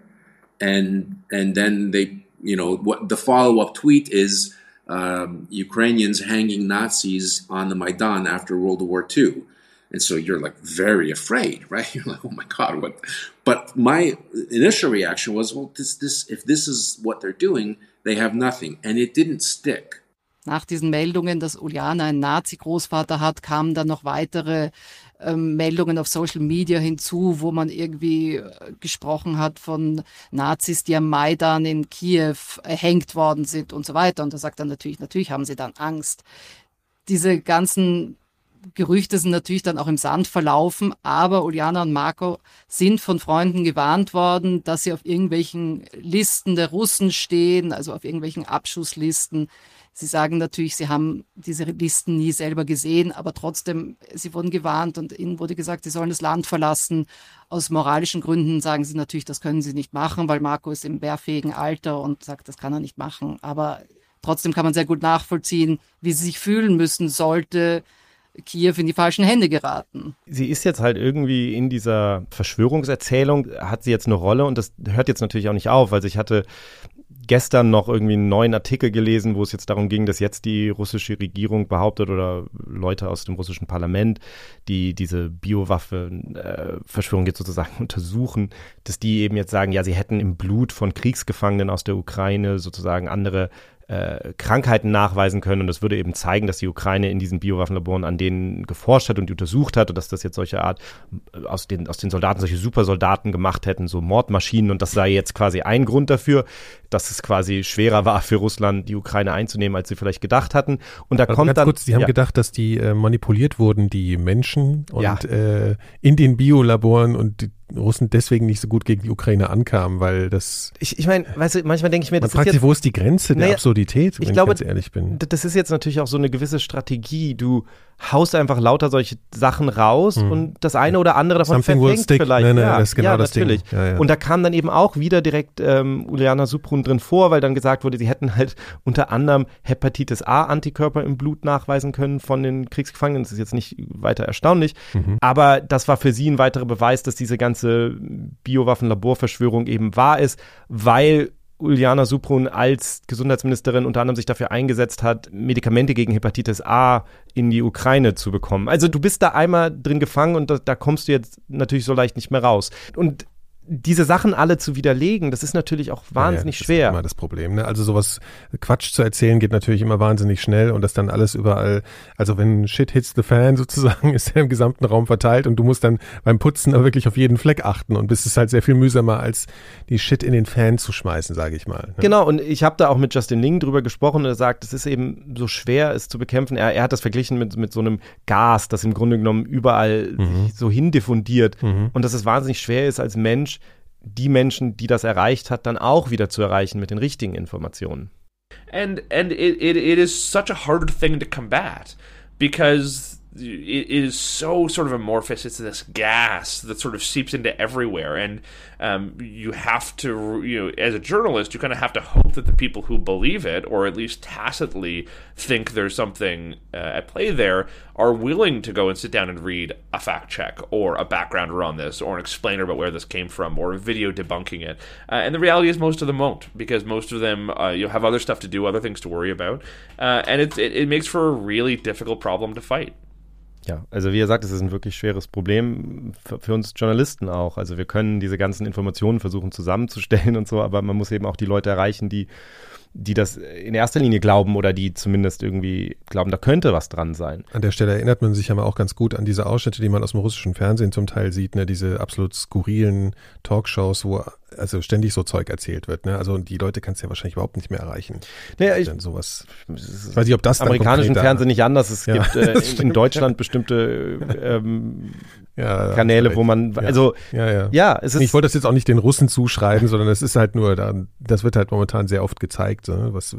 And, and then they, you know, what the follow-up tweet is um, Ukrainians hanging Nazis on the Maidan after World War II. And so you're like very afraid, right? You're like, oh my God, what? But my initial reaction was, well, this, this, if this is what they're doing, they have nothing. And it didn't stick. Nach diesen Meldungen, dass Uliana einen Nazi-Großvater hat, kamen dann noch weitere ähm, Meldungen auf Social Media hinzu, wo man irgendwie äh, gesprochen hat von Nazis, die am Maidan in Kiew erhängt worden sind und so weiter. Und da sagt er natürlich, natürlich haben sie dann Angst. Diese ganzen Gerüchte sind natürlich dann auch im Sand verlaufen, aber Uliana und Marco sind von Freunden gewarnt worden, dass sie auf irgendwelchen Listen der Russen stehen, also auf irgendwelchen Abschusslisten. Sie sagen natürlich, sie haben diese Listen nie selber gesehen, aber trotzdem, sie wurden gewarnt und ihnen wurde gesagt, sie sollen das Land verlassen. Aus moralischen Gründen sagen sie natürlich, das können sie nicht machen, weil Marco ist im wehrfähigen Alter und sagt, das kann er nicht machen. Aber trotzdem kann man sehr gut nachvollziehen, wie sie sich fühlen müssen, sollte Kiew in die falschen Hände geraten. Sie ist jetzt halt irgendwie in dieser Verschwörungserzählung, hat sie jetzt eine Rolle und das hört jetzt natürlich auch nicht auf. Also ich hatte gestern noch irgendwie einen neuen Artikel gelesen, wo es jetzt darum ging, dass jetzt die russische Regierung behauptet oder Leute aus dem russischen Parlament, die diese Biowaffen-Verschwörung jetzt sozusagen untersuchen, dass die eben jetzt sagen, ja, sie hätten im Blut von Kriegsgefangenen aus der Ukraine sozusagen andere äh, Krankheiten nachweisen können. Und das würde eben zeigen, dass die Ukraine in diesen Biowaffenlaboren an denen geforscht hat und untersucht hat und dass das jetzt solche Art äh, aus den, aus den Soldaten solche Supersoldaten gemacht hätten, so Mordmaschinen. Und das sei jetzt quasi ein Grund dafür, dass es quasi schwerer war für Russland, die Ukraine einzunehmen, als sie vielleicht gedacht hatten. Und da also kommt ganz dann. Kurz, die haben ja. gedacht, dass die äh, manipuliert wurden, die Menschen und Ja. äh, in den Biolaboren und die Russen deswegen nicht so gut gegen die Ukraine ankamen, weil das Ich, ich meine, weißt du, manchmal denke ich mir, man das ist fragt sich, wo ist die Grenze der Naja, Absurdität, wenn ich ich, glaube, ganz ehrlich bin. Das ist jetzt natürlich auch so eine gewisse Strategie. Du haust einfach lauter solche Sachen raus und das eine oder andere davon Hm. Something verfängt vielleicht. Nee, nee, ja, das ist genau ja, das Ding. natürlich. Ja, ja. Und da kam dann eben auch wieder direkt ähm, Uliana Suprun drin vor, weil dann gesagt wurde, sie hätten halt unter anderem Hepatitis A Antikörper im Blut nachweisen können von den Kriegsgefangenen. Das ist jetzt nicht weiter erstaunlich, Mhm. aber das war für sie ein weiterer Beweis, dass diese ganze Biowaffen-Laborverschwörung eben wahr ist, weil Uliana Suprun als Gesundheitsministerin unter anderem sich dafür eingesetzt hat, Medikamente gegen Hepatitis A in die Ukraine zu bekommen. Also du bist da einmal drin gefangen und da, da kommst du jetzt natürlich so leicht nicht mehr raus. Und diese Sachen alle zu widerlegen, das ist natürlich auch wahnsinnig ja, das schwer. Ist immer das Problem. Ne? Also sowas Quatsch zu erzählen geht natürlich immer wahnsinnig schnell und das dann alles überall. Also wenn Shit hits the fan sozusagen, ist er im gesamten Raum verteilt und du musst dann beim Putzen aber wirklich auf jeden Fleck achten und bist es halt sehr viel mühsamer als die Shit in den Fan zu schmeißen, sage ich mal. Ne? Genau, und ich habe da auch mit Justin Ling drüber gesprochen und er sagt, es ist eben so schwer, es zu bekämpfen. Er, er hat das verglichen mit, mit so einem Gas, das im Grunde genommen überall sich so hindiffundiert und dass es wahnsinnig schwer ist, als Mensch die Menschen, die das erreicht hat, dann auch wieder zu erreichen mit den richtigen Informationen. and and it, it, it is such a hard thing to combat because it is so sort of amorphous it's this gas that sort of seeps into everywhere and um, you have to you know as a journalist you kind of have to hope that the people who believe it or at least tacitly think there's something uh, at play there are willing to go and sit down and read a fact check or a backgrounder on this or an explainer about where this came from or a video debunking it. Uh, and the reality is most of them won't because most of them uh, you have other stuff to do, other things to worry about. Uh, and it, it, it makes for a really difficult problem to fight. Ja, also wie er sagt, es ist ein wirklich schweres Problem für, für uns Journalisten auch. Also wir können diese ganzen Informationen versuchen zusammenzustellen und so, aber man muss eben auch die Leute erreichen, die die das in erster Linie glauben oder die zumindest irgendwie glauben, da könnte was dran sein. An der Stelle erinnert man sich ja mal auch ganz gut an diese Ausschnitte, die man aus dem russischen Fernsehen zum Teil sieht, ne, diese absolut skurrilen Talkshows, wo also ständig so Zeug erzählt wird. Ne? Also die Leute kannst du ja wahrscheinlich überhaupt nicht mehr erreichen. Naja, ich, sowas. Ich weiß nicht, ob das amerikanischen Fernsehen nicht anders. Es Ja, gibt äh, in, Deutschland bestimmte ähm, ja, Kanäle, wo man, ja. also ja, ja. ja, es ist ich wollte das jetzt auch nicht den Russen zuschreiben, sondern es ist halt nur, da, das wird halt momentan sehr oft gezeigt. So, ne, was,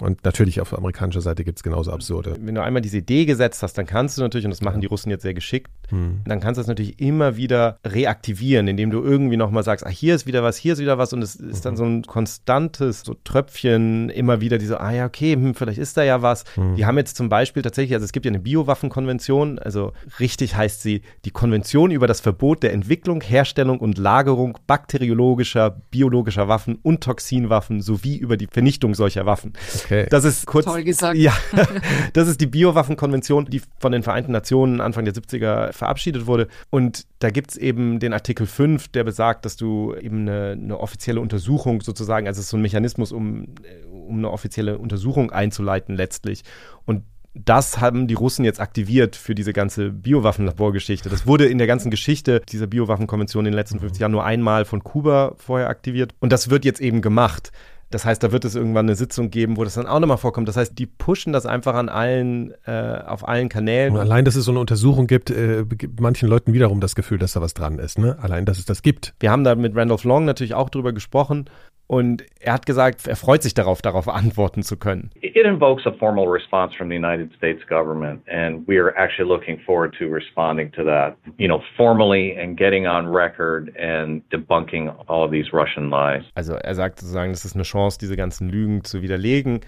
und natürlich auf amerikanischer Seite gibt es genauso absurde. wenn du einmal diese Idee gesetzt hast, dann kannst du natürlich, und das machen die Russen jetzt sehr geschickt, Hm. dann kannst du das natürlich immer wieder reaktivieren, indem du irgendwie nochmal sagst, ah, hier ist wieder was, hier ist wieder was und es ist dann so ein konstantes so Tröpfchen, immer wieder diese, ah ja, okay, hm, vielleicht ist da ja was. Die haben jetzt zum Beispiel tatsächlich, also es gibt ja eine Biowaffenkonvention, also richtig heißt sie die Konvention über das Verbot der Entwicklung, Herstellung und Lagerung bakteriologischer, biologischer Waffen und Toxinwaffen sowie über die Vernichtung solcher Waffen. Okay. Das ist kurz. Toll gesagt. Ja, das ist die Biowaffenkonvention, die von den Vereinten Nationen Anfang der 70er verabschiedet wurde. Und da gibt es eben den Artikel 5, der besagt, dass du eben eine, eine offizielle Untersuchung sozusagen, also es ist so ein Mechanismus, um, äh, um eine offizielle Untersuchung einzuleiten letztlich. Und das haben die Russen jetzt aktiviert für diese ganze Biowaffenlaborgeschichte. Das wurde in der ganzen Geschichte dieser Biowaffenkonvention in den letzten 50 Jahren nur einmal von Kuba vorher aktiviert. Und das wird jetzt eben gemacht. Das heißt, da wird es irgendwann eine Sitzung geben, wo das dann auch nochmal vorkommt. Das heißt, die pushen das einfach an allen, äh, auf allen Kanälen. Und allein, dass es so eine Untersuchung gibt, äh, gibt manchen Leuten wiederum das Gefühl, dass da was dran ist. Ne? Allein, dass es das gibt. Wir haben da mit Randolph Long natürlich auch drüber gesprochen. Und er hat gesagt, er freut sich darauf, darauf antworten zu können. It invokes a formal response from the United States government, and we are actually looking forward to responding to that, you know, formally and getting on record and debunking all of these Russian lies. Also er sagt sozusagen, das ist eine Chance, diese ganzen Lügen zu widerlegen.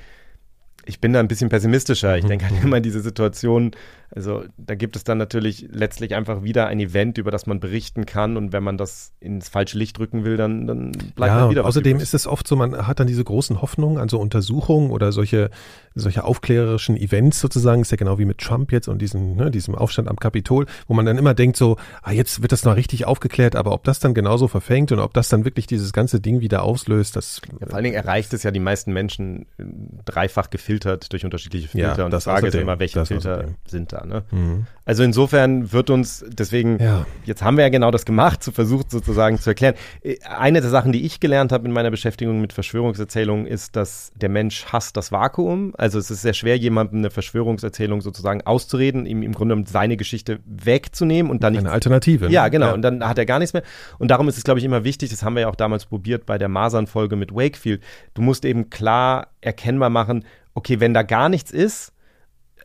Ich bin da ein bisschen pessimistischer. Ich denke halt immer diese Situation, Also da gibt es dann natürlich letztlich einfach wieder ein Event, über das man berichten kann und wenn man das ins falsche Licht rücken will, dann, dann bleibt ja, halt wieder was außerdem übrig. ist es oft so, man hat dann diese großen Hoffnungen an so Untersuchungen oder solche, solche aufklärerischen Events sozusagen, ist ja genau wie mit Trump jetzt und diesem, ne, diesem Aufstand am Kapitol, wo man dann immer denkt so, ah, jetzt wird das noch richtig aufgeklärt, aber ob das dann genauso verfängt und ob das dann wirklich dieses ganze Ding wieder auslöst, das Ja, vor allen Dingen erreicht es ja die meisten Menschen äh, dreifach gefiltert durch unterschiedliche Filter. Ja, und das die Frage ist außerdem. immer, welche Filter außerdem. sind da. Ne? Mhm. Also insofern wird uns, deswegen, Ja. jetzt haben wir ja genau das gemacht, zu versucht sozusagen zu erklären. Äh, Eine der Sachen, die ich gelernt habe in meiner Beschäftigung mit Verschwörungserzählungen, ist, dass der Mensch hasst das Vakuum. Also es ist sehr schwer, jemandem eine Verschwörungserzählung sozusagen auszureden, ihm im Grunde seine Geschichte wegzunehmen und dann nicht eine Alternative. ne? ja, genau. Und dann hat er gar nichts mehr. Und darum ist es, glaube ich, immer wichtig, das haben wir ja auch damals probiert bei der Masern-Folge mit Wakefield. Du musst eben klar erkennbar machen, okay, wenn da gar nichts ist,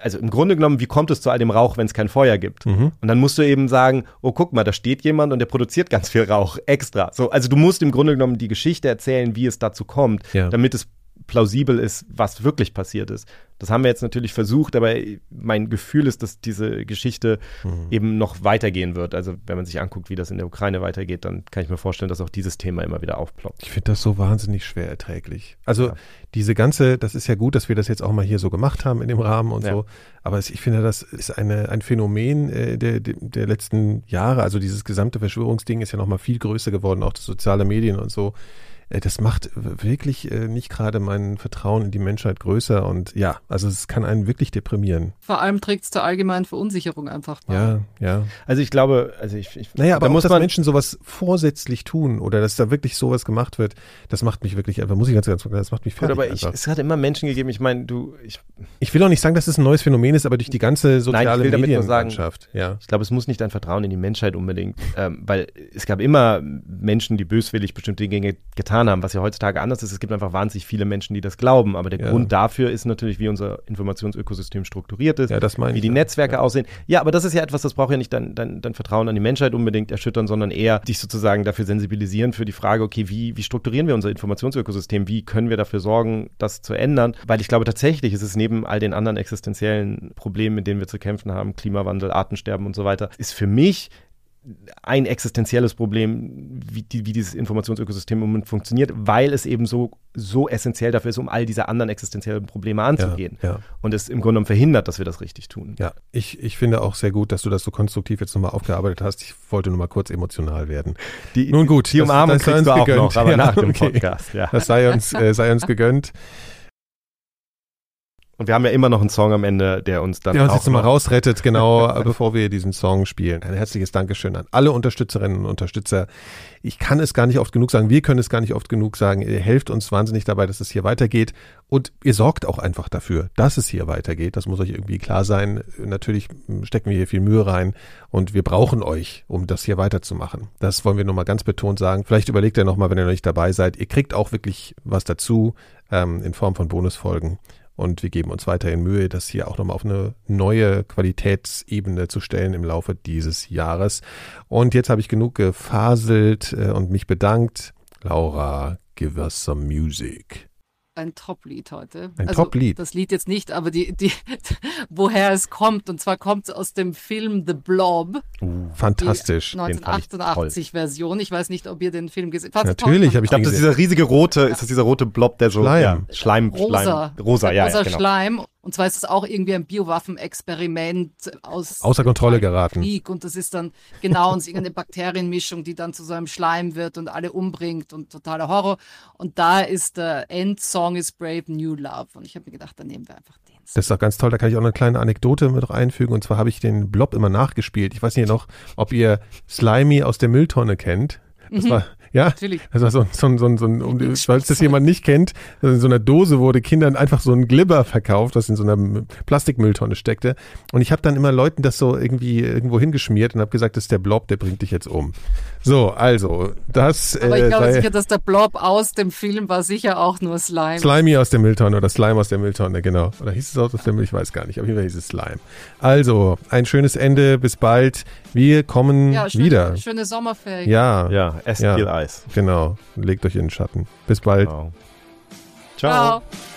also im Grunde genommen, wie kommt es zu all dem Rauch, wenn es kein Feuer gibt? Mhm. Und dann musst du eben sagen, oh, guck mal, da steht jemand und der produziert ganz viel Rauch extra. So, also du musst im Grunde genommen die Geschichte erzählen, wie es dazu kommt, Ja. damit es plausibel ist, was wirklich passiert ist. Das haben wir jetzt natürlich versucht, aber mein Gefühl ist, dass diese Geschichte Mhm. eben noch weitergehen wird. Also wenn man sich anguckt, wie das in der Ukraine weitergeht, dann kann ich mir vorstellen, dass auch dieses Thema immer wieder aufploppt. Ich finde das so wahnsinnig schwer erträglich. Also Ja. diese ganze, das ist ja gut, dass wir das jetzt auch mal hier so gemacht haben in dem Rahmen und Ja. so. Aber ich finde, das ist eine, ein Phänomen äh, der, der, der letzten Jahre. Also dieses gesamte Verschwörungsding ist ja noch mal viel größer geworden, auch das soziale Medien und so. Äh, Das macht wirklich äh, nicht gerade mein Vertrauen in die Menschheit größer und ja, also es kann einen wirklich deprimieren. Vor allem trägt es zur allgemeinen Verunsicherung einfach bei. Ja, ja. Also ich glaube, also ich, ich Naja, aber auch, muss dass man Menschen sowas vorsätzlich tun oder dass da wirklich sowas gemacht wird, das macht mich wirklich einfach, muss ich ganz ganz das macht mich Gut, fertig aber ich, es hat immer Menschen gegeben, ich meine, du, ich, Ich will auch nicht sagen, dass es ein neues Phänomen ist, aber durch die ganze soziale sagen- Medienlandschaft. Ja. ich glaube, es muss nicht dein Vertrauen in die Menschheit unbedingt, ähm, weil es gab immer Menschen, die böswillig bestimmte Dinge getan haben, was ja heutzutage anders ist. Es gibt einfach wahnsinnig viele Menschen, die das glauben, aber der Ja. Grund dafür ist natürlich, wie unser Informationsökosystem strukturiert ist, Ja, wie die ja. Netzwerke aussehen. Ja, aber das ist ja etwas, das braucht ja nicht dein, dein, dein Vertrauen an die Menschheit unbedingt erschüttern, sondern eher dich sozusagen dafür sensibilisieren für die Frage, okay, wie, wie strukturieren wir unser Informationsökosystem? Wie können wir dafür sorgen, das zu ändern? Weil ich glaube tatsächlich, ist es neben all den anderen existenziellen Problemen, mit denen wir zu kämpfen haben, Klimawandel, Artensterben und so weiter, ist für mich ein existenzielles Problem, wie, die, wie dieses Informationsökosystem im Moment funktioniert, weil es eben so, so essentiell dafür ist, um all diese anderen existenziellen Probleme anzugehen. Ja, ja. Und es im Grunde genommen verhindert, dass wir das richtig tun. Ja, ich, ich finde auch sehr gut, dass du das so konstruktiv jetzt nochmal aufgearbeitet hast. Ich wollte nur mal kurz emotional werden. Die, Nun gut, die das- Umarmung das sei kriegst du uns auch gegönnt. noch, aber Ja, nach dem okay. Podcast. Ja. Das sei uns, äh, sei uns gegönnt. Und wir haben ja immer noch einen Song am Ende, der uns dann Der uns jetzt nochmal noch- rausrettet, genau, bevor wir diesen Song spielen. Ein herzliches Dankeschön an alle Unterstützerinnen und Unterstützer. Ich kann es gar nicht oft genug sagen, wir können es gar nicht oft genug sagen. Ihr helft uns wahnsinnig dabei, dass es hier weitergeht. Und ihr sorgt auch einfach dafür, dass es hier weitergeht. Das muss euch irgendwie klar sein. Natürlich stecken wir hier viel Mühe rein und wir brauchen euch, um das hier weiterzumachen. Das wollen wir nochmal ganz betont sagen. Vielleicht überlegt ihr nochmal, wenn ihr noch nicht dabei seid. Ihr kriegt auch wirklich was dazu ähm, in Form von Bonusfolgen. Und wir geben uns weiterhin Mühe, das hier auch nochmal auf eine neue Qualitätsebene zu stellen im Laufe dieses Jahres. Und jetzt habe ich genug gefaselt äh, und mich bedankt. Laura, give us some music. Ein Top-Lied heute. Ein also, Top-Lied? Das Lied jetzt nicht, aber die, die, woher es kommt. Und zwar kommt es aus dem Film The Blob. Fantastisch. Die den fand ich 1988 Version. Ich weiß nicht, ob ihr den Film gesehen habt. Natürlich habe Ich glaube, das ist dieser riesige rote, ist das dieser rote Blob, der so Schleim. Ja, Schleim, Rosa. Schleim, rosa, ja, Rosa ja, genau. Schleim. Und zwar ist es auch irgendwie ein Biowaffenexperiment aus Außer Kontrolle geraten. Krieg. Und das ist dann genau und irgendeine Bakterienmischung, die dann zu so einem Schleim wird und alle umbringt und totaler Horror. Und da ist der Endsong is Brave New Love. Und ich habe mir gedacht, dann nehmen wir einfach den. Das ist doch ganz toll, da kann ich auch eine kleine Anekdote mit einfügen. Und zwar habe ich den Blob immer nachgespielt. Ich weiß nicht noch, ob ihr Slimy aus der Mülltonne kennt. Das war, ja, Natürlich. war so, so, so, so, um, falls das jemand nicht kennt, in so einer Dose wurde Kindern einfach so ein Glibber verkauft, das in so einer Plastikmülltonne steckte. Und ich habe dann immer Leuten das so irgendwie irgendwo hingeschmiert und habe gesagt, das ist der Blob, der bringt dich jetzt um. So, also, das Aber ich äh, glaube sei sicher, dass der Blob aus dem Film war sicher auch nur Slime. Slimy aus der Mülltonne oder Slime aus der Mülltonne, genau. Oder hieß es auch aus der Müll? Ich weiß gar nicht. Auf jeden Fall hieß es Slime. Also, ein schönes Ende. Bis bald. Wir kommen Ja, schöne, wieder. schöne Sommerferien. Ja, Ja, esst Ja. viel Eis. genau. Legt euch in den Schatten. Bis bald. Wow. Ciao. She